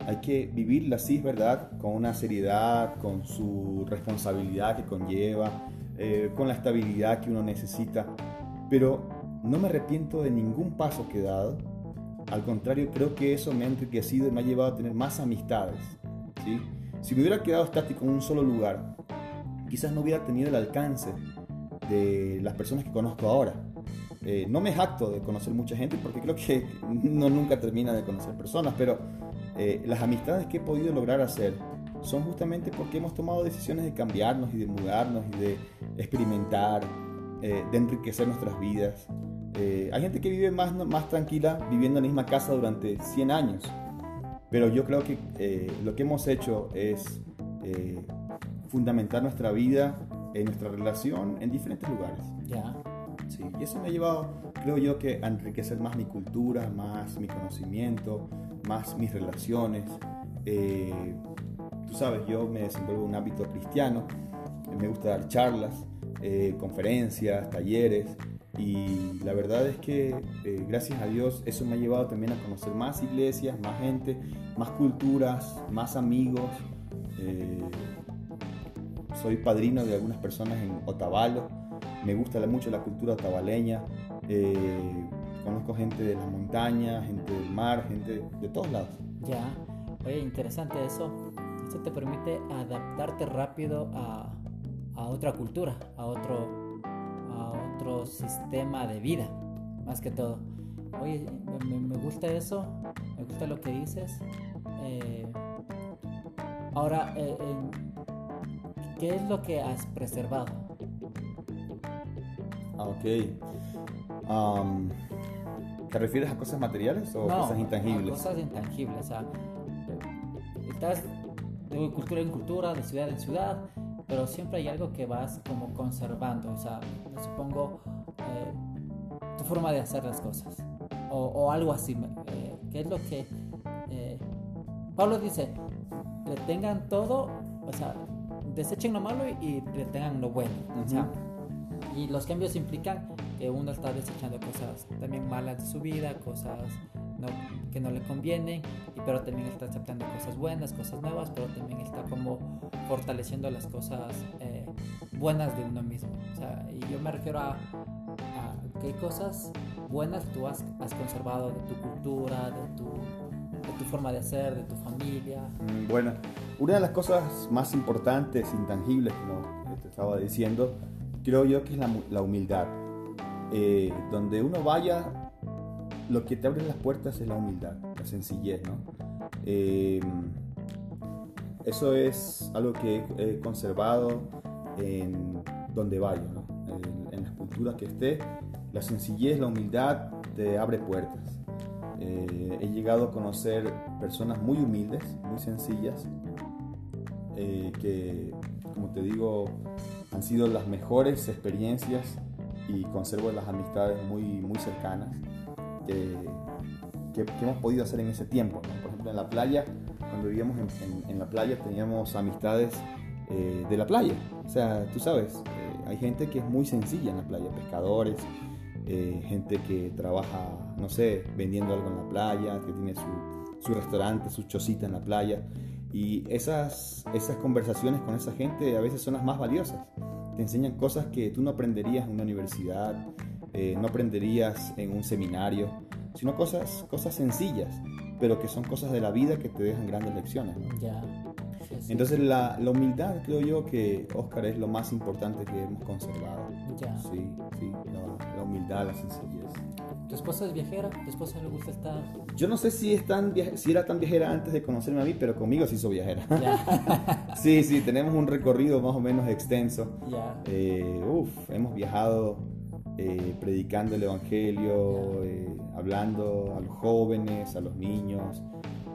Hay que vivirla, sí, es verdad, con una seriedad, con su responsabilidad que conlleva, eh, con la estabilidad que uno necesita. Pero no me arrepiento de ningún paso que he dado. Al contrario, creo que eso me ha enriquecido y me ha llevado a tener más amistades. Si me hubiera quedado estático en un solo lugar, quizás no hubiera tenido el alcance de las personas que conozco ahora. Eh, no me jacto de conocer mucha gente porque creo que no nunca termina de conocer personas, pero eh, las amistades que he podido lograr hacer son justamente porque hemos tomado decisiones de cambiarnos y de mudarnos y de experimentar, eh, de enriquecer nuestras vidas. Eh, hay gente que vive más, más tranquila viviendo en la misma casa durante 100 años, pero yo creo que eh, lo que hemos hecho es eh, fundamentar nuestra vida, en nuestra relación en diferentes lugares. Ya. Sí, y eso me ha llevado, creo yo, que a enriquecer más mi cultura, más mi conocimiento, más mis relaciones. Eh, tú sabes, yo me desenvuelvo en un ámbito cristiano, me gusta dar charlas, eh, conferencias, talleres, y la verdad es que, eh, gracias a Dios, eso me ha llevado también a conocer más iglesias, más gente, más culturas, más amigos. Eh, soy padrino de algunas personas en Otavalo, me gusta mucho la cultura otavaleña, eh, conozco gente de la montaña, gente del mar, gente de todos lados. Ya. Oye, interesante eso. Eso te permite adaptarte rápido a, a otra cultura, a otro, otro sistema de vida, más que todo. Oye, me, me- gusta eso, me gusta lo que dices. Eh, ahora, eh, eh, ¿qué es lo que has preservado? Ah, ok. Am, ¿Te refieres a cosas materiales o cosas intangibles? cosas intangibles. O sea, estás de cultura en cultura, de ciudad en ciudad, pero siempre hay algo que vas como conservando, o sea, supongo eh, tu forma de hacer las cosas, o, algo así, eh, que es lo que eh, Pablo dice, retengan todo, o sea, desechen lo malo y, retengan lo bueno, o sea, y los cambios implican que uno está desechando cosas también malas de su vida, cosas que no le convienen, pero también está aceptando cosas buenas, cosas nuevas, pero también está como fortaleciendo las cosas eh, buenas de uno mismo. Y yo me refiero a, a qué cosas buenas tú has, conservado de tu cultura, de tu, forma de ser, de tu familia. Mm, bueno, una de las cosas más importantes, intangibles, como te estaba diciendo, creo yo que es la, la humildad. Eh, donde uno vaya, lo que te abre las puertas es la humildad, la sencillez, ¿no? Eh, eso es algo que he conservado en donde vaya, ¿no? en, las culturas que esté. La sencillez, la humildad te abre puertas. Eh, he llegado a conocer personas muy humildes, muy sencillas, eh, que, como te digo, han sido las mejores experiencias y conservo las amistades muy, muy cercanas que, que, hemos podido hacer en ese tiempo. Por ejemplo, en la playa, cuando vivíamos en, la playa, teníamos amistades eh, de la playa. O sea, tú sabes, eh, hay gente que es muy sencilla en la playa, pescadores, eh, gente que trabaja, no sé, vendiendo algo en la playa, que tiene su, su restaurante, su chocita en la playa. Y esas, esas conversaciones con esa gente a veces son las más valiosas. Te enseñan cosas que tú no aprenderías en una universidad, eh, no aprenderías en un seminario, sino cosas, cosas sencillas, pero que son cosas de la vida que te dejan grandes lecciones. Entonces la, la, humildad creo yo que Oscar es lo más importante que hemos conservado. Sí, sí, la, la, humildad, la sencillez. ¿Tu esposa es viajera? ¿Tu esposa le gusta estar...? Yo no sé si, es tan si era tan viajera antes de conocerme a mí, pero conmigo sí hizo viajera. sí, sí, tenemos un recorrido más o menos extenso. Eh, uf, hemos viajado eh, predicando el Evangelio, eh, hablando a los jóvenes, a los niños,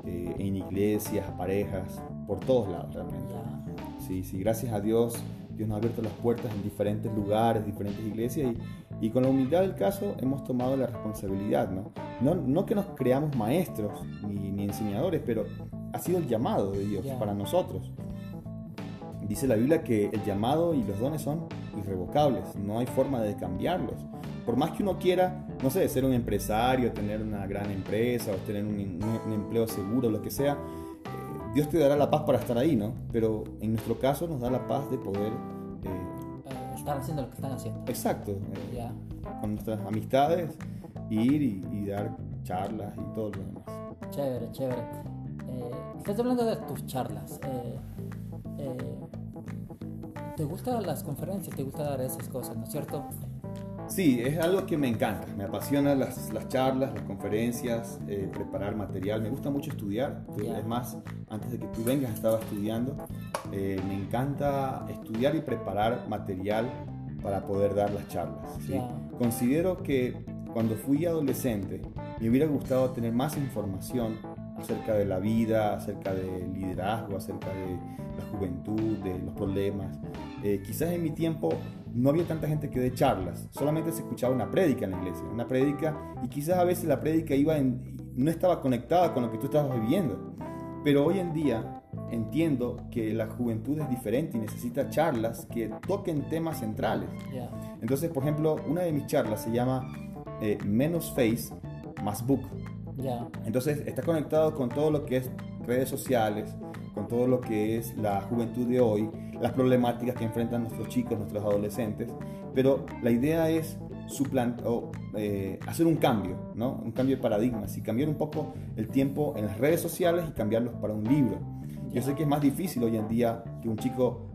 eh, en iglesias, a parejas, por todos lados realmente. Sí, sí, gracias a Dios, Dios nos ha abierto las puertas en diferentes lugares, diferentes iglesias y, y con la humildad del caso hemos tomado la responsabilidad, ¿no? No, no que nos creamos maestros ni, ni, enseñadores, pero ha sido el llamado de Dios para nosotros. Dice la Biblia que el llamado y los dones son irrevocables, no hay forma de cambiarlos. Por más que uno quiera, no sé, ser un empresario, tener una gran empresa o tener un, empleo seguro, lo que sea, eh, Dios te dará la paz para estar ahí, ¿no? Pero en nuestro caso nos da la paz de poder... Eh, estar haciendo lo que están haciendo. Exacto. Eh, con nuestras amistades, ir y, dar charlas y todo lo demás. Chévere, chévere. estás hablando de tus charlas. ¿Te gustan las conferencias? ¿Te gusta dar esas cosas, no es cierto? Sí, es algo que me encanta. Me apasiona las, las charlas, las conferencias, eh, preparar material. Me gusta mucho estudiar. Es más, antes de que tú vengas estaba estudiando. Eh, me encanta estudiar y preparar material para poder dar las charlas. Considero que cuando fui adolescente me hubiera gustado tener más información acerca de la vida, acerca del liderazgo, acerca de la juventud, de los problemas. Eh, quizás en mi tiempo no había tanta gente que dé charlas, solamente se escuchaba una prédica en la iglesia, una prédica y quizás a veces la prédica iba no estaba conectada con lo que tú estabas viviendo. Pero hoy en día entiendo que la juventud es diferente y necesita charlas que toquen temas centrales. Entonces, por ejemplo, una de mis charlas se llama eh, Menos Face, más Book. Entonces está conectado con todo lo que es redes sociales, con todo lo que es la juventud de hoy, las problemáticas que enfrentan nuestros chicos, nuestros adolescentes, pero la idea es o, eh, hacer un cambio, ¿no? un cambio de paradigmas y cambiar un poco el tiempo en las redes sociales y cambiarlos para un libro. Yo sé que es más difícil hoy en día que un chico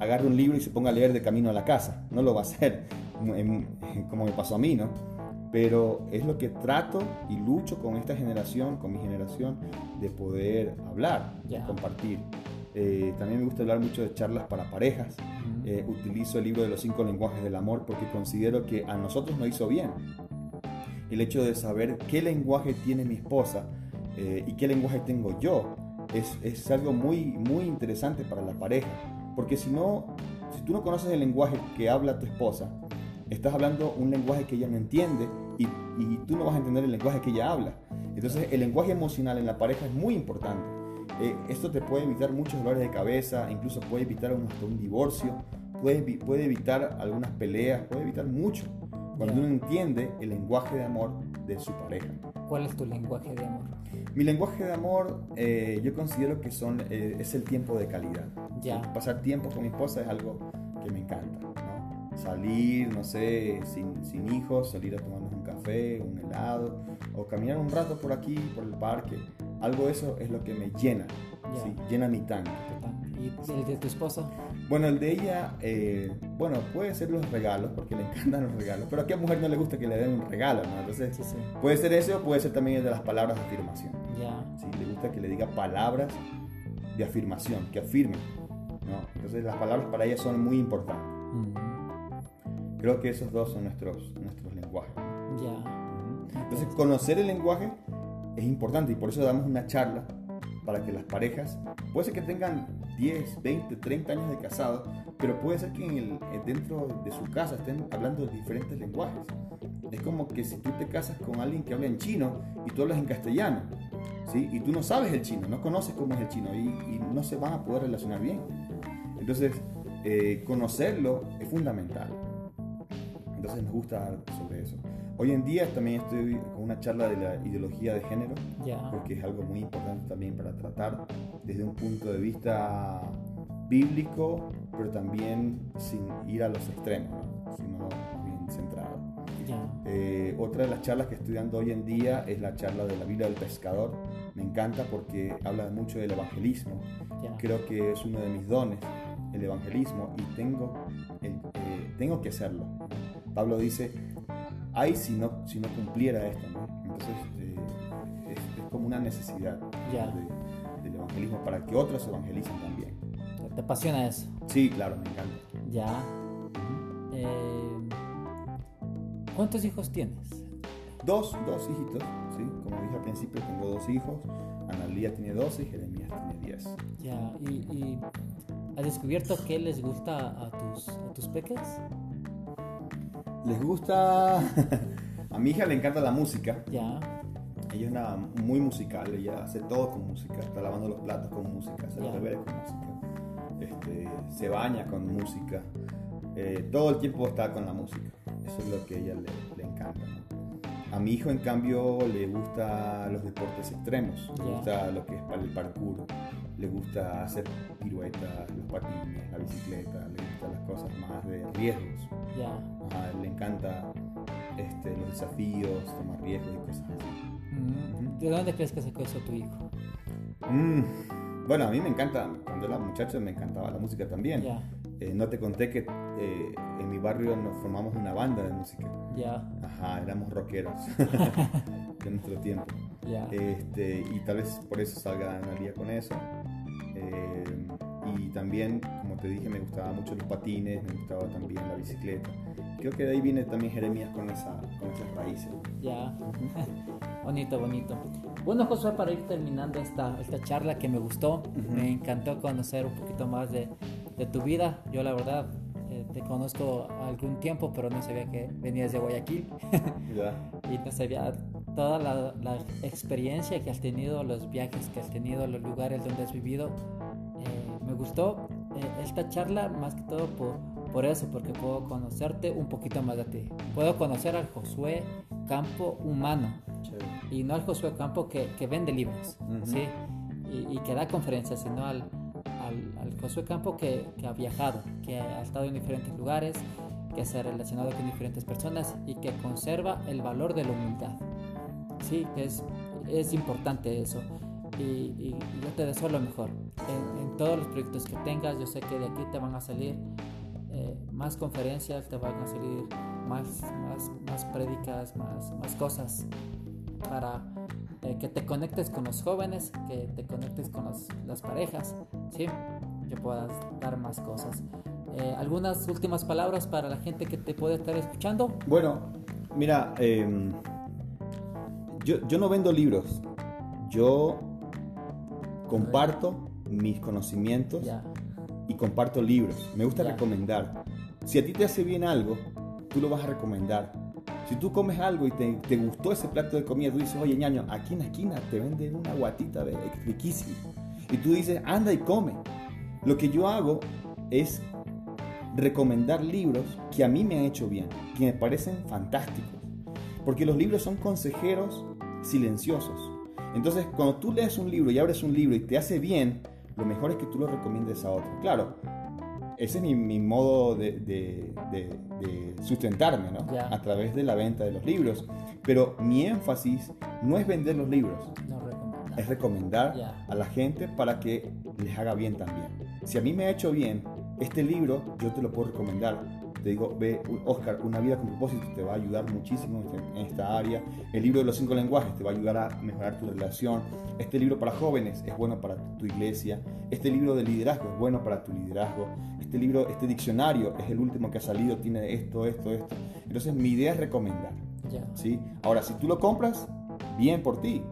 agarre un libro y se ponga a leer de camino a la casa, no lo va a hacer como me pasó a mí, ¿no? Pero es lo que trato y lucho con esta generación, con mi generación, de poder hablar, de compartir. Eh, también me gusta hablar mucho de charlas para parejas. Eh, utilizo el libro de los cinco lenguajes del amor porque considero que a nosotros nos hizo bien. El hecho de saber qué lenguaje tiene mi esposa eh, y qué lenguaje tengo yo es, es, algo muy, muy interesante para la pareja. Porque si no, si tú no conoces el lenguaje que habla tu esposa, estás hablando un lenguaje que ella no entiende y, y tú no vas a entender el lenguaje que ella habla. Entonces el lenguaje emocional en la pareja es muy importante. Eh, esto te puede evitar muchos dolores de cabeza, incluso puede evitar un, hasta un divorcio, puede, puede evitar algunas peleas, puede evitar mucho cuando uno entiende el lenguaje de amor de su pareja. ¿Cuál es tu lenguaje de amor? Mi lenguaje de amor eh, yo considero que son, eh, es el tiempo de calidad. Ya. Pasar tiempo con mi esposa es algo que me encanta. ¿no? Salir, no sé, sin, sin hijos, salir a tomarnos un café, un helado, o caminar un rato por aquí, por el parque. Algo de eso es lo que me llena, Ya. ¿sí? llena mi tanque. ¿Y el de tu esposa? Bueno, el de ella, eh, bueno, puede ser los regalos, porque le encantan los regalos, pero a qué mujer no le gusta que le den un regalo, ¿no? Entonces, Sí, sí. puede ser eso o puede ser también el de las palabras de afirmación. Ya. ¿sí? Le gusta que le diga palabras de afirmación, que afirme, ¿no? Entonces, las palabras para ella son muy importantes. Mm, Creo que esos dos son nuestros, nuestros lenguajes. Ya. Entonces, conocer el lenguaje es importante y por eso damos una charla para que las parejas, puede ser que tengan 10, 20, 30 años de casado, pero puede ser que en el- eh, dentro de su casa estén hablando diferentes lenguajes. Es como que si tú te casas con alguien que habla en chino y tú hablas en castellano, ¿sí? y tú no sabes el chino, no conoces cómo es el chino y, no se van a poder relacionar bien. Entonces, eh, conocerlo es fundamental. Entonces nos gusta sobre eso. Hoy en día también estoy con una charla de la ideología de género, Ya. porque es algo muy importante también para tratar desde un punto de vista bíblico, pero también sin ir a los extremos, ¿no? sino bien centrado. Ya. Eh, otra de las charlas que estoy dando hoy en día es la charla de la Biblia del Pescador. Me encanta porque habla mucho del evangelismo. Ya. Creo que es uno de mis dones, el evangelismo, y tengo, el- eh, tengo que hacerlo. Pablo dice, ay si no, si no cumpliera esto, ¿no? Entonces eh, es, es como una necesidad Ya. de- del evangelismo para que otros evangelicen también. ¿Te apasiona eso? Sí, claro, me encanta. Ya. Eh, ¿Cuántos hijos tienes? Dos, dos hijitos, ¿sí? Como dije al principio, tengo dos hijos. Analía tiene 12 y Jeremías tiene 10. Ya. ¿Y, y has descubierto qué les gusta a tus, a tus peques? ¿Les gusta? A mi hija le encanta la música. Ya. Ella es una muy musical, ella hace todo con música, está lavando los platos con música, hace los deberes con música, este, se baña con música, eh, todo el tiempo está con la música, eso es lo que a ella le, le encanta. ¿no? A mi hijo en cambio le gusta los deportes extremos, le gusta lo que es para el parkour, le gusta hacer piruetas, los patines, la bicicleta, le las cosas más de riesgos. Ya. Ajá, le encanta este, los desafíos, tomar riesgos y cosas así. Mm, ¿De dónde crees que sacó eso tu hijo? Mm, Bueno, a mí me encanta, cuando era muchacho me encantaba la música también. Ya. Eh, no te conté que eh, en mi barrio nos formamos una banda de música. Ya. Ajá, éramos rockeros de nuestro tiempo. Ya. Este, y tal vez por eso salga Analia con eso. Eh, y también, te dije, me gustaban mucho los patines, me gustaba también la bicicleta. Creo que de ahí viene también Jeremías con, esa, con esas raíces. Ya. bonito, bonito. Bueno, Josué, para ir terminando esta, esta charla que me gustó, me encantó conocer un poquito más de, de tu vida. Yo, la verdad, eh, te conozco algún tiempo, pero no sabía que venías de Guayaquil y no sabía toda la, la experiencia que has tenido, los viajes que has tenido, los lugares donde has vivido. Eh, me gustó esta charla más que todo por, por eso, porque puedo conocerte un poquito más de ti. Puedo conocer al Josué Campo humano Chévere. y no al Josué Campo que, que vende libros, Ujú. ¿sí? Y, y que da conferencias, sino al, al, al Josué Campo que, que ha viajado, que ha estado en diferentes lugares, que se ha relacionado con diferentes personas y que conserva el valor de la humildad. Sí, es, es importante eso. Y, y yo te deseo lo mejor. En, en todos los proyectos que tengas, yo sé que de aquí te van a salir eh, más conferencias, te van a salir más, más, más prédicas, más, más cosas para eh, que te conectes con los jóvenes, que te conectes con los- las parejas, ¿sí? que puedas dar más cosas. Eh, ¿Algunas últimas palabras para la gente que te puede estar escuchando? Bueno, mira, eh, yo, yo no vendo libros, yo comparto mis conocimientos y comparto libros. Me gusta recomendar. Si a ti te hace bien algo, tú lo vas a recomendar. Si tú comes algo y te, te gustó ese plato de comida, tú dices, oye ñaño, aquí en la esquina te venden una guatita de riquísima. Y tú dices, anda y come. Lo que yo hago es recomendar libros que a mí me han hecho bien, que me parecen fantásticos. Porque los libros son consejeros silenciosos. Entonces, cuando tú lees un libro y abres un libro y te hace bien, lo mejor es que tú lo recomiendes a otro. Claro, ese es mi, mi modo de, de- de- de sustentarme, ¿no? Ya. A través de la venta de los libros. Pero mi énfasis no es vender los libros, No recomiendo. es recomendar Ya. a la gente para que les haga bien también. Si a mí me ha hecho bien este libro, yo te lo puedo recomendar. Te digo, ve, Oscar, Una vida con propósito te va a ayudar muchísimo en este- en esta área. El libro de los cinco lenguajes te va a ayudar a mejorar tu relación. Este libro para jóvenes es bueno para tu iglesia. Este libro de liderazgo es bueno para tu liderazgo. Este libro, este diccionario es el último que ha salido, tiene esto, esto, esto. Entonces mi idea es recomendar. ¿sí? Ahora, si tú lo compras, bien por ti.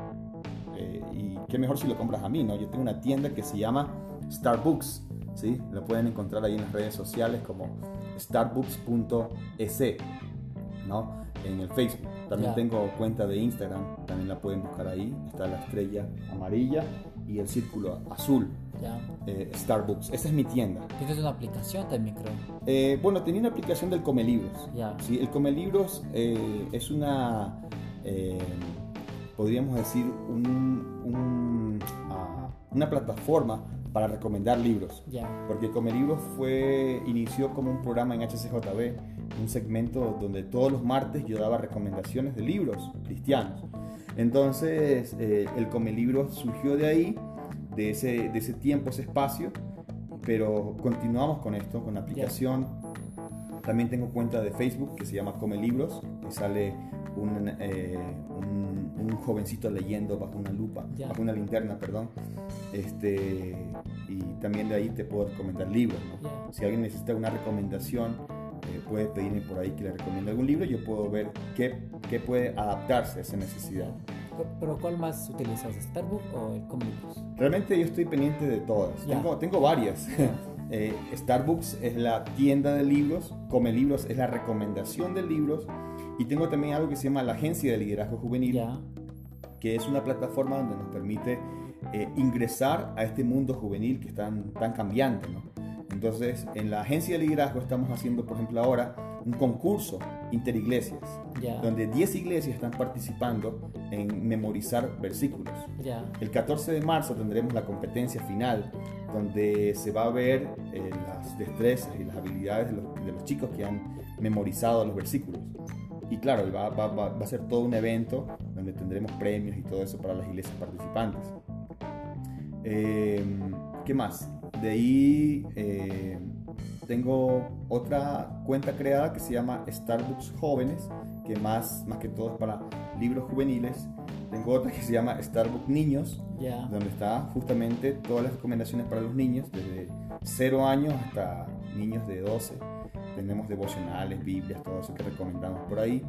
Eh, y qué mejor si lo compras a mí, ¿no? Yo tengo una tienda que se llama Starbucks, ¿sí? Lo pueden encontrar ahí en las redes sociales como starbucks.es, ¿no? En el Facebook. También tengo cuenta de Instagram, también la pueden buscar ahí. Está la estrella amarilla y el círculo azul, eh, Starbucks. Esa es mi tienda. Tienes una aplicación también, creo. Eh, bueno, tenía una aplicación del Come Libros. Sí, el Come Libros eh, es una, eh, podríamos decir, un- un, ah, una plataforma para recomendar libros. Porque Come Libros fue, inició como un programa en HCJB, un segmento donde todos los martes yo daba recomendaciones de libros cristianos. Entonces, eh, el Come Libros surgió de ahí, de ese, de ese tiempo, ese espacio, pero continuamos con esto, con la aplicación. También tengo cuenta de Facebook que se llama Come Libros, que sale un, eh, un, un jovencito leyendo bajo una lupa, bajo una linterna, perdón. Este, y también de ahí te puedo recomendar libros. ¿no? Si alguien necesita una recomendación, eh, puede pedirme por ahí que le recomiende algún libro. Yo puedo ver qué, qué puede adaptarse a esa necesidad. Pero ¿cuál más utilizas? ¿Starbucks o el Comlibus? Realmente yo estoy pendiente de todas. Tengo, tengo varias. Eh, Starbucks es la tienda de libros, Come Libros es la recomendación de libros y tengo también algo que se llama la Agencia de Liderazgo Juvenil. Que es una plataforma donde nos permite eh, ingresar a este mundo juvenil que es tan, tan cambiante. ¿no? Entonces, en la Agencia de Liderazgo estamos haciendo, por ejemplo, ahora un concurso interiglesias, Ya. donde 10 iglesias están participando en memorizar versículos. El 14 de marzo tendremos la competencia final, donde se va a ver eh, las destrezas y las habilidades de los, de los chicos que han memorizado los versículos. Y claro, va, va- va- va a ser todo un evento donde tendremos premios y todo eso para las iglesias participantes. Eh, ¿Qué más? De ahí eh, tengo otra cuenta creada que se llama Starbucks Jóvenes, que más, más que todo es para libros juveniles. Tengo otra que se llama Starbucks Niños, Ya. donde está justamente todas las recomendaciones para los niños, desde 0 años hasta niños de 12. Tenemos devocionales, Biblias, todo eso que recomendamos por ahí.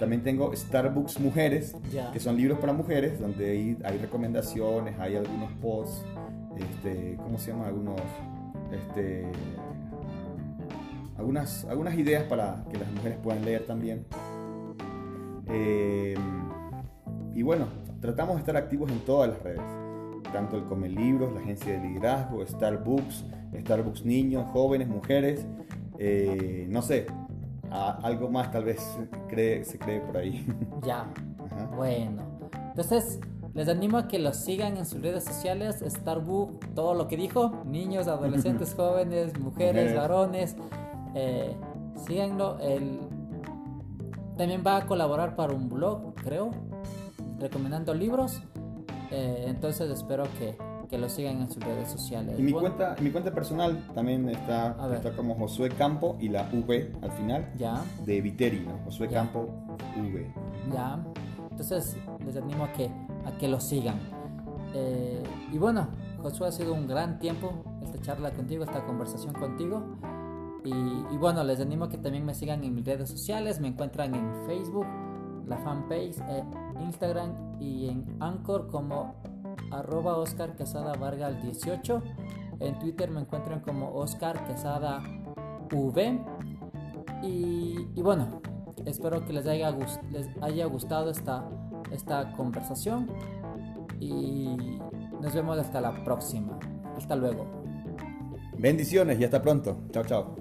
También tengo Starbucks Mujeres, que son libros para mujeres, donde hay, hay recomendaciones, hay algunos posts, este, ¿cómo se llama? Algunos, este, algunas, algunas ideas para que las mujeres puedan leer también. Eh, y bueno, tratamos de estar activos en todas las redes, tanto el Come Libros, la agencia de liderazgo, Starbucks, Starbucks niños, jóvenes, mujeres, eh, no sé, a- algo más tal vez cree, se cree por ahí. Ya. Ajá. Bueno. Entonces, les animo a que los sigan en sus redes sociales. Starbucks, todo lo que dijo. Niños, adolescentes, jóvenes, mujeres, Mujeres. varones. Eh, síganlo. Él también va a colaborar para un blog, creo. Recomendando libros. Eh, entonces espero que, que lo sigan en sus redes sociales. Y mi Bueno, cuenta, mi cuenta personal también está, está como Josué Campo y la V al final Ya. de Viteri, ¿no? Josué Ya. Campo V. Ya. Entonces les animo a que, a que lo sigan. Eh, y bueno, Josué ha sido un gran tiempo esta charla contigo, esta conversación contigo. Y, y bueno, les animo a que también me sigan en mis redes sociales. Me encuentran en Facebook, la fanpage, Instagram y en Anchor como arroba Oscar Quesada Vargas 18. En Twitter me encuentran como Oscar Quesada V. Y, y bueno, espero que les haya, les haya gustado esta, esta conversación. Y nos vemos hasta la próxima. Hasta luego. Bendiciones y hasta pronto. Chao, chao.